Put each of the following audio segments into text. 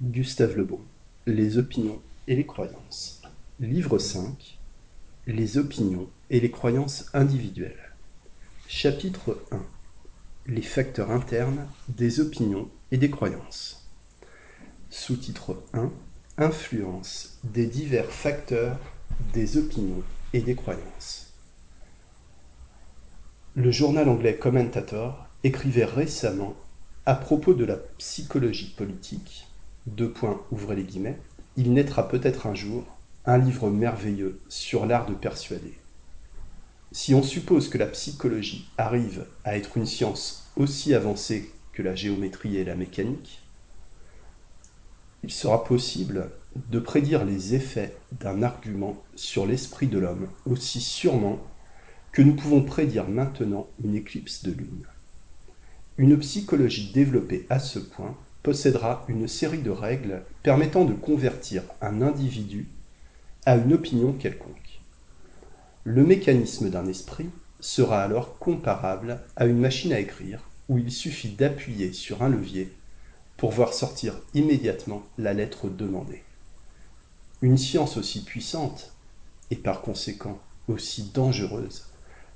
Gustave Le Bon, Les opinions et les croyances. Livre 5 Les opinions et les croyances individuelles. Chapitre 1 Les facteurs internes des opinions et des croyances. Sous-titre 1 Influence des divers facteurs des opinions et des croyances. Le journal anglais Commentator écrivait récemment à propos de la psychologie politique deux points, ouvrez les guillemets, il naîtra peut-être un jour un livre merveilleux sur l'art de persuader. Si on suppose que la psychologie arrive à être une science aussi avancée que la géométrie et la mécanique, il sera possible de prédire les effets d'un argument sur l'esprit de l'homme aussi sûrement que nous pouvons prédire maintenant une éclipse de lune. Une psychologie développée à ce point possédera une série de règles permettant de convertir un individu à une opinion quelconque. Le mécanisme d'un esprit sera alors comparable à une machine à écrire où il suffit d'appuyer sur un levier pour voir sortir immédiatement la lettre demandée. Une science aussi puissante, et par conséquent aussi dangereuse,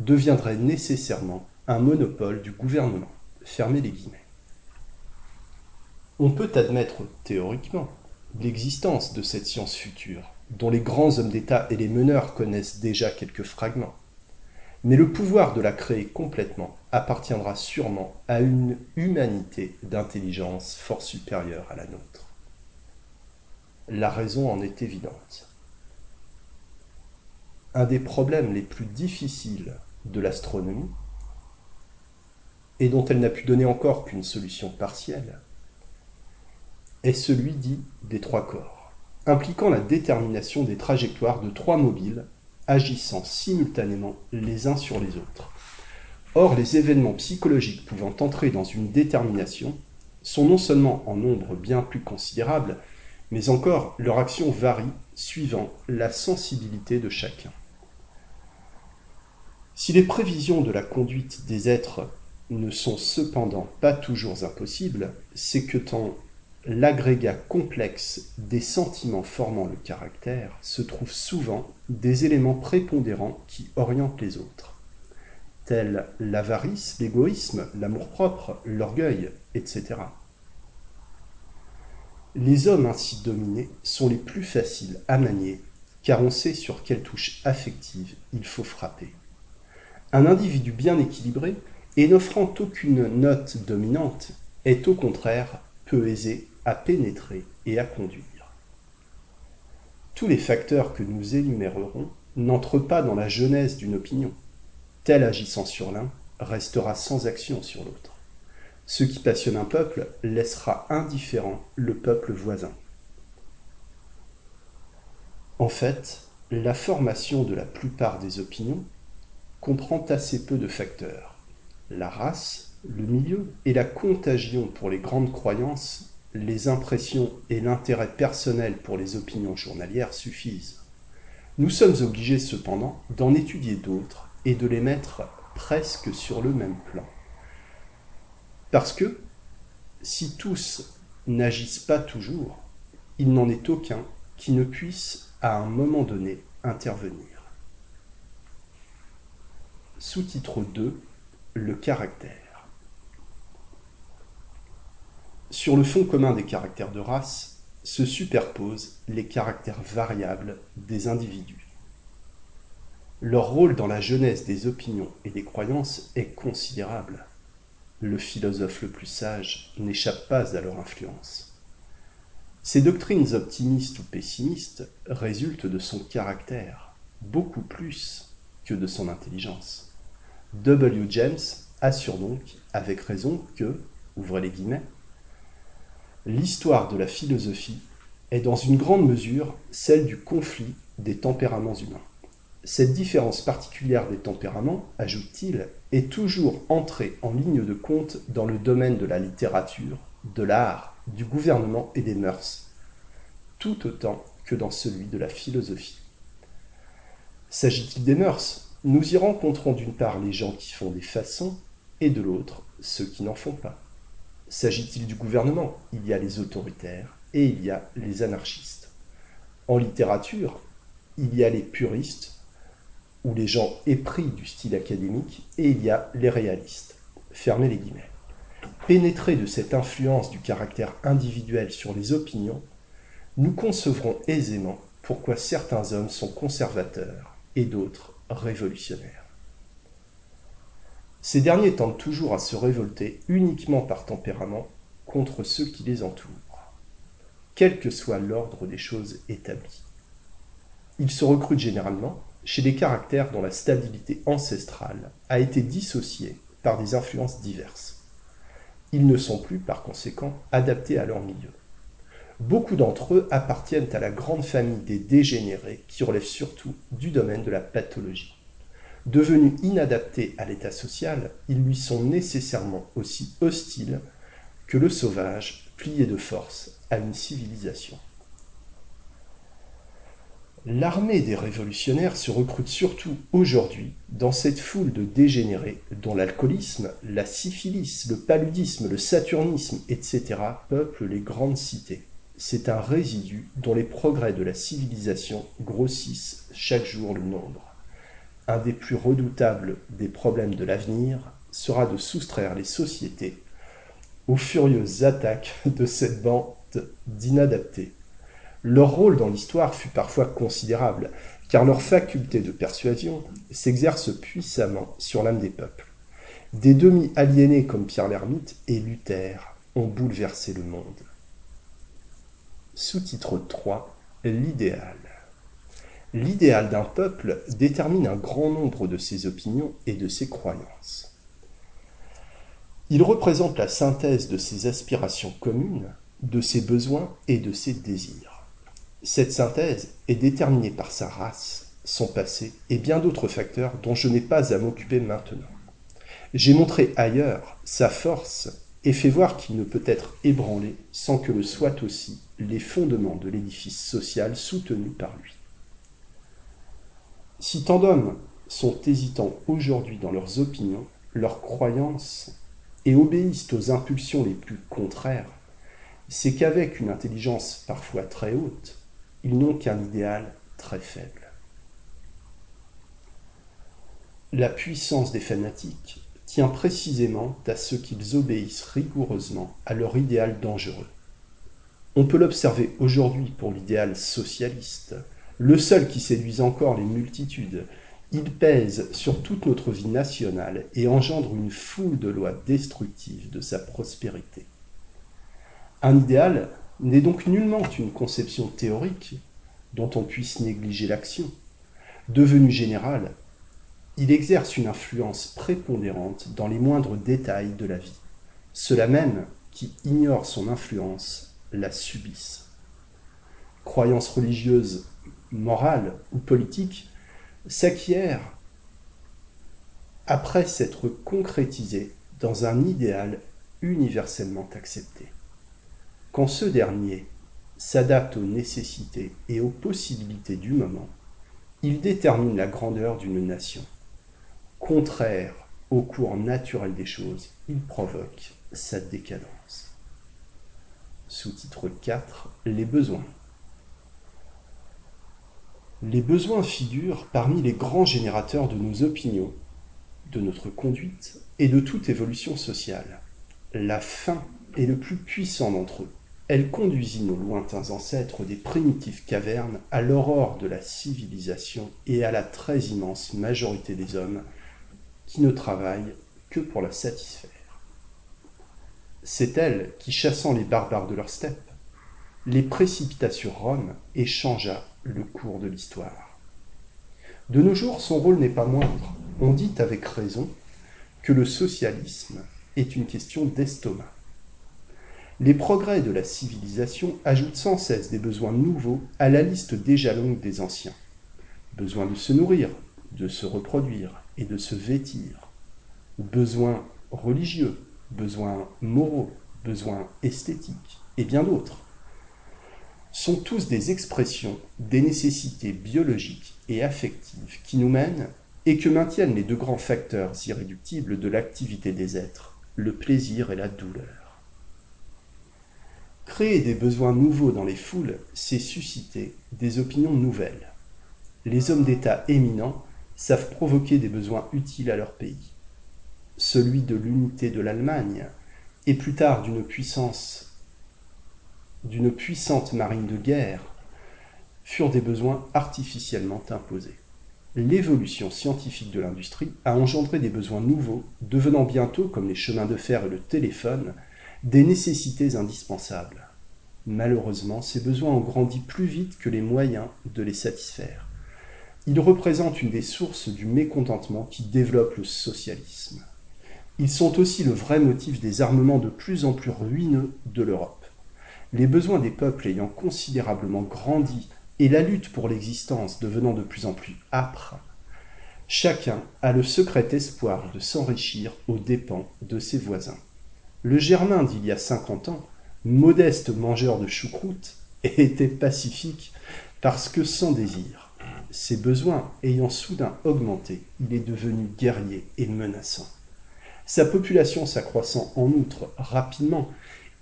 deviendrait nécessairement un monopole du gouvernement. Fermez les guillemets. On peut admettre théoriquement l'existence de cette science future, dont les grands hommes d'État et les meneurs connaissent déjà quelques fragments. Mais le pouvoir de la créer complètement appartiendra sûrement à une humanité d'intelligence fort supérieure à la nôtre. La raison en est évidente. Un des problèmes les plus difficiles de l'astronomie, et dont elle n'a pu donner encore qu'une solution partielle, est celui dit des trois corps, impliquant la détermination des trajectoires de trois mobiles agissant simultanément les uns sur les autres. Or, les événements psychologiques pouvant entrer dans une détermination sont non seulement en nombre bien plus considérable, mais encore leur action varie suivant la sensibilité de chacun. Si les prévisions de la conduite des êtres ne sont cependant pas toujours impossibles, c'est que tant l'agrégat complexe des sentiments formant le caractère se trouve souvent des éléments prépondérants qui orientent les autres, tels l'avarice, l'égoïsme, l'amour-propre, l'orgueil, etc. Les hommes ainsi dominés sont les plus faciles à manier, car on sait sur quelle touche affective il faut frapper. Un individu bien équilibré et n'offrant aucune note dominante est au contraire peu aisé à pénétrer et à conduire. Tous les facteurs que nous énumérerons n'entrent pas dans la genèse d'une opinion. Tel agissant sur l'un restera sans action sur l'autre. Ce qui passionne un peuple laissera indifférent le peuple voisin. En fait, la formation de la plupart des opinions comprend assez peu de facteurs. La race, le milieu et la contagion pour les grandes croyances les impressions et l'intérêt personnel pour les opinions journalières suffisent. Nous sommes obligés cependant d'en étudier d'autres et de les mettre presque sur le même plan. Parce que, si tous n'agissent pas toujours, il n'en est aucun qui ne puisse à un moment donné intervenir. Sous-titre 2 Le caractère. Sur le fond commun des caractères de race se superposent les caractères variables des individus. Leur rôle dans la genèse des opinions et des croyances est considérable. Le philosophe le plus sage n'échappe pas à leur influence. Ces doctrines optimistes ou pessimistes résultent de son caractère, beaucoup plus que de son intelligence. W. James assure donc, avec raison, que, ouvrez les guillemets, L'histoire de la philosophie est dans une grande mesure celle du conflit des tempéraments humains. Cette différence particulière des tempéraments, ajoute-t-il, est toujours entrée en ligne de compte dans le domaine de la littérature, de l'art, du gouvernement et des mœurs, tout autant que dans celui de la philosophie. S'agit-il des mœurs? Nous y rencontrons d'une part les gens qui font des façons et de l'autre ceux qui n'en font pas. S'agit-il du gouvernement? Il y a les autoritaires et il y a les anarchistes. En littérature, il y a les puristes, ou les gens épris du style académique, et il y a les réalistes. Fermez les guillemets. Pénétrés de cette influence du caractère individuel sur les opinions, nous concevrons aisément pourquoi certains hommes sont conservateurs et d'autres révolutionnaires. Ces derniers tentent toujours à se révolter uniquement par tempérament contre ceux qui les entourent, quel que soit l'ordre des choses établies. Ils se recrutent généralement chez des caractères dont la stabilité ancestrale a été dissociée par des influences diverses. Ils ne sont plus, par conséquent, adaptés à leur milieu. Beaucoup d'entre eux appartiennent à la grande famille des dégénérés qui relèvent surtout du domaine de la pathologie. Devenus inadaptés à l'état social, ils lui sont nécessairement aussi hostiles que le sauvage, plié de force à une civilisation. L'armée des révolutionnaires se recrute surtout aujourd'hui dans cette foule de dégénérés dont l'alcoolisme, la syphilis, le paludisme, le saturnisme, etc. peuplent les grandes cités. C'est un résidu dont les progrès de la civilisation grossissent chaque jour le nombre. Un des plus redoutables des problèmes de l'avenir sera de soustraire les sociétés aux furieuses attaques de cette bande d'inadaptés. Leur rôle dans l'histoire fut parfois considérable, car leur faculté de persuasion s'exerce puissamment sur l'âme des peuples. Des demi-aliénés comme Pierre l'Ermite et Luther ont bouleversé le monde. Sous-titre 3 L'idéal. L'idéal d'un peuple détermine un grand nombre de ses opinions et de ses croyances. Il représente la synthèse de ses aspirations communes, de ses besoins et de ses désirs. Cette synthèse est déterminée par sa race, son passé et bien d'autres facteurs dont je n'ai pas à m'occuper maintenant. J'ai montré ailleurs sa force et fait voir qu'il ne peut être ébranlé sans que le soient aussi les fondements de l'édifice social soutenu par lui. Si tant d'hommes sont hésitants aujourd'hui dans leurs opinions, leurs croyances et obéissent aux impulsions les plus contraires, c'est qu'avec une intelligence parfois très haute, ils n'ont qu'un idéal très faible. La puissance des fanatiques tient précisément à ce qu'ils obéissent rigoureusement à leur idéal dangereux. On peut l'observer aujourd'hui pour l'idéal socialiste, le seul qui séduise encore les multitudes. Il pèse sur toute notre vie nationale et engendre une foule de lois destructives de sa prospérité. Un idéal n'est donc nullement une conception théorique dont on puisse négliger l'action. Devenu général, il exerce une influence prépondérante dans les moindres détails de la vie. Ceux-là même qui ignorent son influence la subissent. Croyances religieuses, morales ou politiques s'acquièrent après s'être concrétisées dans un idéal universellement accepté. Quand ce dernier s'adapte aux nécessités et aux possibilités du moment, il détermine la grandeur d'une nation. Contraire au cours naturel des choses, il provoque sa décadence. Sous-titre 4 Les besoins. Les besoins figurent parmi les grands générateurs de nos opinions, de notre conduite et de toute évolution sociale. La faim est le plus puissant d'entre eux. Elle conduisit nos lointains ancêtres des primitives cavernes à l'aurore de la civilisation et à la très immense majorité des hommes qui ne travaillent que pour la satisfaire. C'est elle qui, chassant les barbares de leur steppe, les précipita sur Rome et changea le cours de l'histoire. De nos jours, son rôle n'est pas moindre. On dit avec raison que le socialisme est une question d'estomac. Les progrès de la civilisation ajoutent sans cesse des besoins nouveaux à la liste déjà longue des anciens. Besoin de se nourrir, de se reproduire et de se vêtir. Besoins religieux, besoins moraux, besoins esthétiques et bien d'autres sont tous des expressions des nécessités biologiques et affectives qui nous mènent et que maintiennent les deux grands facteurs irréductibles de l'activité des êtres, le plaisir et la douleur. Créer des besoins nouveaux dans les foules, c'est susciter des opinions nouvelles. Les hommes d'État éminents savent provoquer des besoins utiles à leur pays. Celui de l'unité de l'Allemagne, et plus tard d'une puissance, d'une puissante marine de guerre, furent des besoins artificiellement imposés. L'évolution scientifique de l'industrie a engendré des besoins nouveaux, devenant bientôt, comme les chemins de fer et le téléphone, des nécessités indispensables. Malheureusement, ces besoins ont grandi plus vite que les moyens de les satisfaire. Ils représentent une des sources du mécontentement qui développe le socialisme. Ils sont aussi le vrai motif des armements de plus en plus ruineux de l'Europe. Les besoins des peuples ayant considérablement grandi et la lutte pour l'existence devenant de plus en plus âpre, chacun a le secret espoir de s'enrichir aux dépens de ses voisins. Le Germain d'il y a cinquante ans, modeste mangeur de choucroute, était pacifique parce que sans désir. Ses besoins ayant soudain augmenté, il est devenu guerrier et menaçant. Sa population s'accroissant en outre rapidement,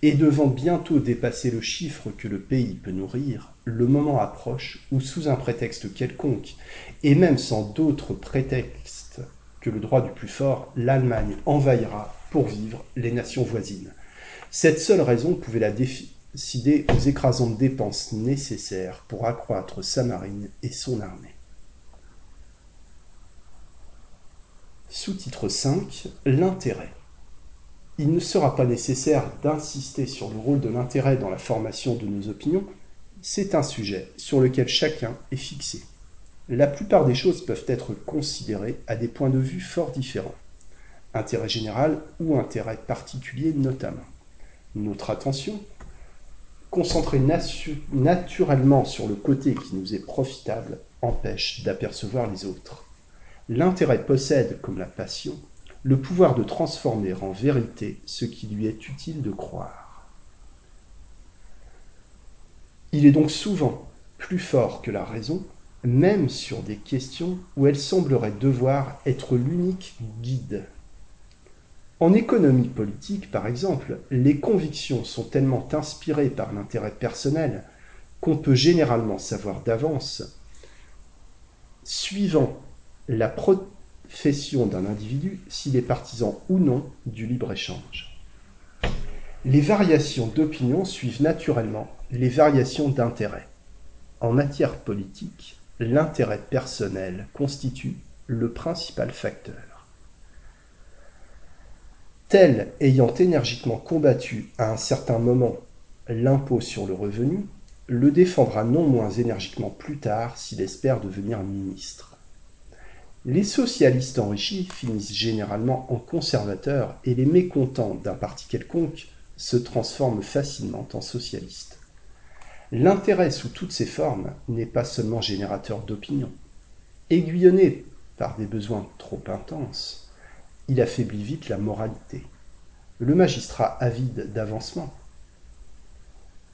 et devant bientôt dépasser le chiffre que le pays peut nourrir, le moment approche où, sous un prétexte quelconque, et même sans d'autre prétexte que le droit du plus fort, l'Allemagne envahira pour vivre les nations voisines. Cette seule raison pouvait la décider aux écrasantes dépenses nécessaires pour accroître sa marine et son armée. Sous-titre 5 L'intérêt il ne sera pas nécessaire d'insister sur le rôle de l'intérêt dans la formation de nos opinions, c'est un sujet sur lequel chacun est fixé. La plupart des choses peuvent être considérées à des points de vue fort différents, intérêt général ou intérêt particulier notamment. Notre attention, concentrée naturellement sur le côté qui nous est profitable, empêche d'apercevoir les autres. L'intérêt possède, comme la passion, le pouvoir de transformer en vérité ce qui lui est utile de croire. Il est donc souvent plus fort que la raison, même sur des questions où elle semblerait devoir être l'unique guide. En économie politique, par exemple, les convictions sont tellement inspirées par l'intérêt personnel qu'on peut généralement savoir d'avance, suivant la, Fession d'un individu s'il est partisan ou non du libre-échange. Les variations d'opinion suivent naturellement les variations d'intérêt. En matière politique, l'intérêt personnel constitue le principal facteur. Tel ayant énergiquement combattu à un certain moment l'impôt sur le revenu, le défendra non moins énergiquement plus tard s'il espère devenir ministre. Les socialistes enrichis finissent généralement en conservateurs et les mécontents d'un parti quelconque se transforment facilement en socialistes. L'intérêt sous toutes ses formes n'est pas seulement générateur d'opinion. Aiguillonné par des besoins trop intenses, il affaiblit vite la moralité. Le magistrat avide d'avancement.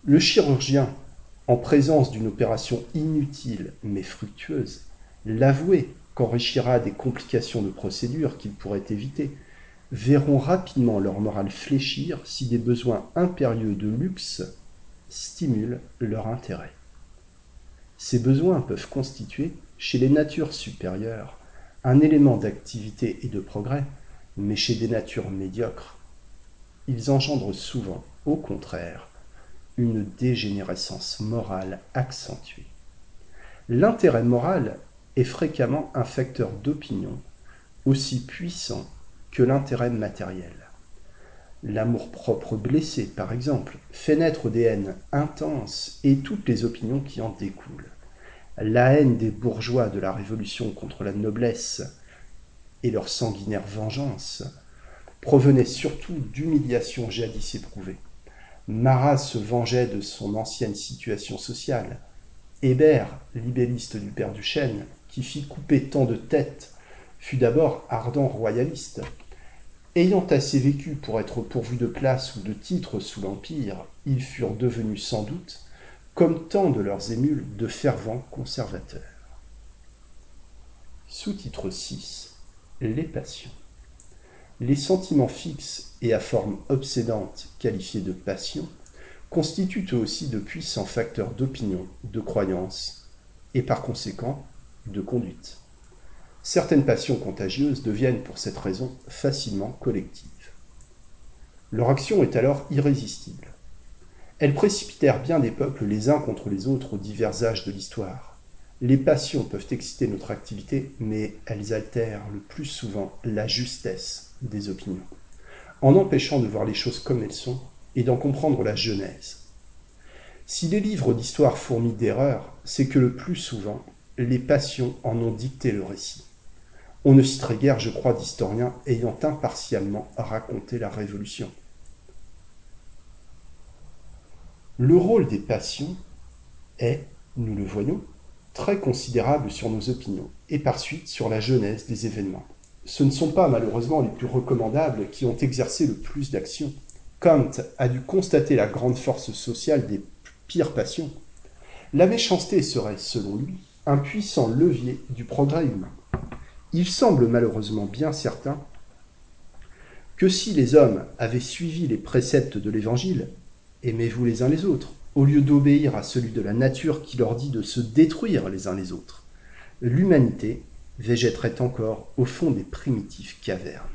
Le chirurgien, en présence d'une opération inutile mais fructueuse, l'avoué qu'enrichira des complications de procédure qu'ils pourraient éviter, verront rapidement leur morale fléchir si des besoins impérieux de luxe stimulent leur intérêt. Ces besoins peuvent constituer, chez les natures supérieures, un élément d'activité et de progrès, mais chez des natures médiocres, ils engendrent souvent, au contraire, une dégénérescence morale accentuée. L'intérêt moral est fréquemment un facteur d'opinion aussi puissant que l'intérêt matériel. L'amour-propre blessé, par exemple, fait naître des haines intenses et toutes les opinions qui en découlent. La haine des bourgeois de la Révolution contre la noblesse et leur sanguinaire vengeance provenait surtout d'humiliations jadis éprouvées. Marat se vengeait de son ancienne situation sociale. Hébert, libelliste du père Duchesne, qui fit couper tant de têtes, fut d'abord ardent royaliste. Ayant assez vécu pour être pourvu de place ou de titres sous l'Empire, ils furent devenus sans doute, comme tant de leurs émules, de fervents conservateurs. Sous-titre 6 Les passions. Les sentiments fixes et à forme obsédante qualifiés de passions constituent eux aussi de puissants facteurs d'opinion, de croyance et par conséquent de conduite. Certaines passions contagieuses deviennent pour cette raison facilement collectives. Leur action est alors irrésistible. Elles précipitèrent bien des peuples les uns contre les autres aux divers âges de l'histoire. Les passions peuvent exciter notre activité, mais elles altèrent le plus souvent la justesse des opinions, en empêchant de voir les choses comme elles sont et d'en comprendre la genèse. Si les livres d'histoire fourmillent d'erreurs, c'est que le plus souvent, les passions en ont dicté le récit. On ne citerait guère, je crois, d'historiens ayant impartialement raconté la Révolution. Le rôle des passions est, nous le voyons, très considérable sur nos opinions et par suite sur la genèse des événements. Ce ne sont pas malheureusement les plus recommandables qui ont exercé le plus d'action. Kant a dû constater la grande force sociale des pires passions. La méchanceté serait, selon lui, un puissant levier du progrès humain. Il semble malheureusement bien certain que si les hommes avaient suivi les préceptes de l'Évangile, aimez-vous les uns les autres, au lieu d'obéir à celui de la nature qui leur dit de se détruire les uns les autres. L'humanité végéterait encore au fond des primitives cavernes.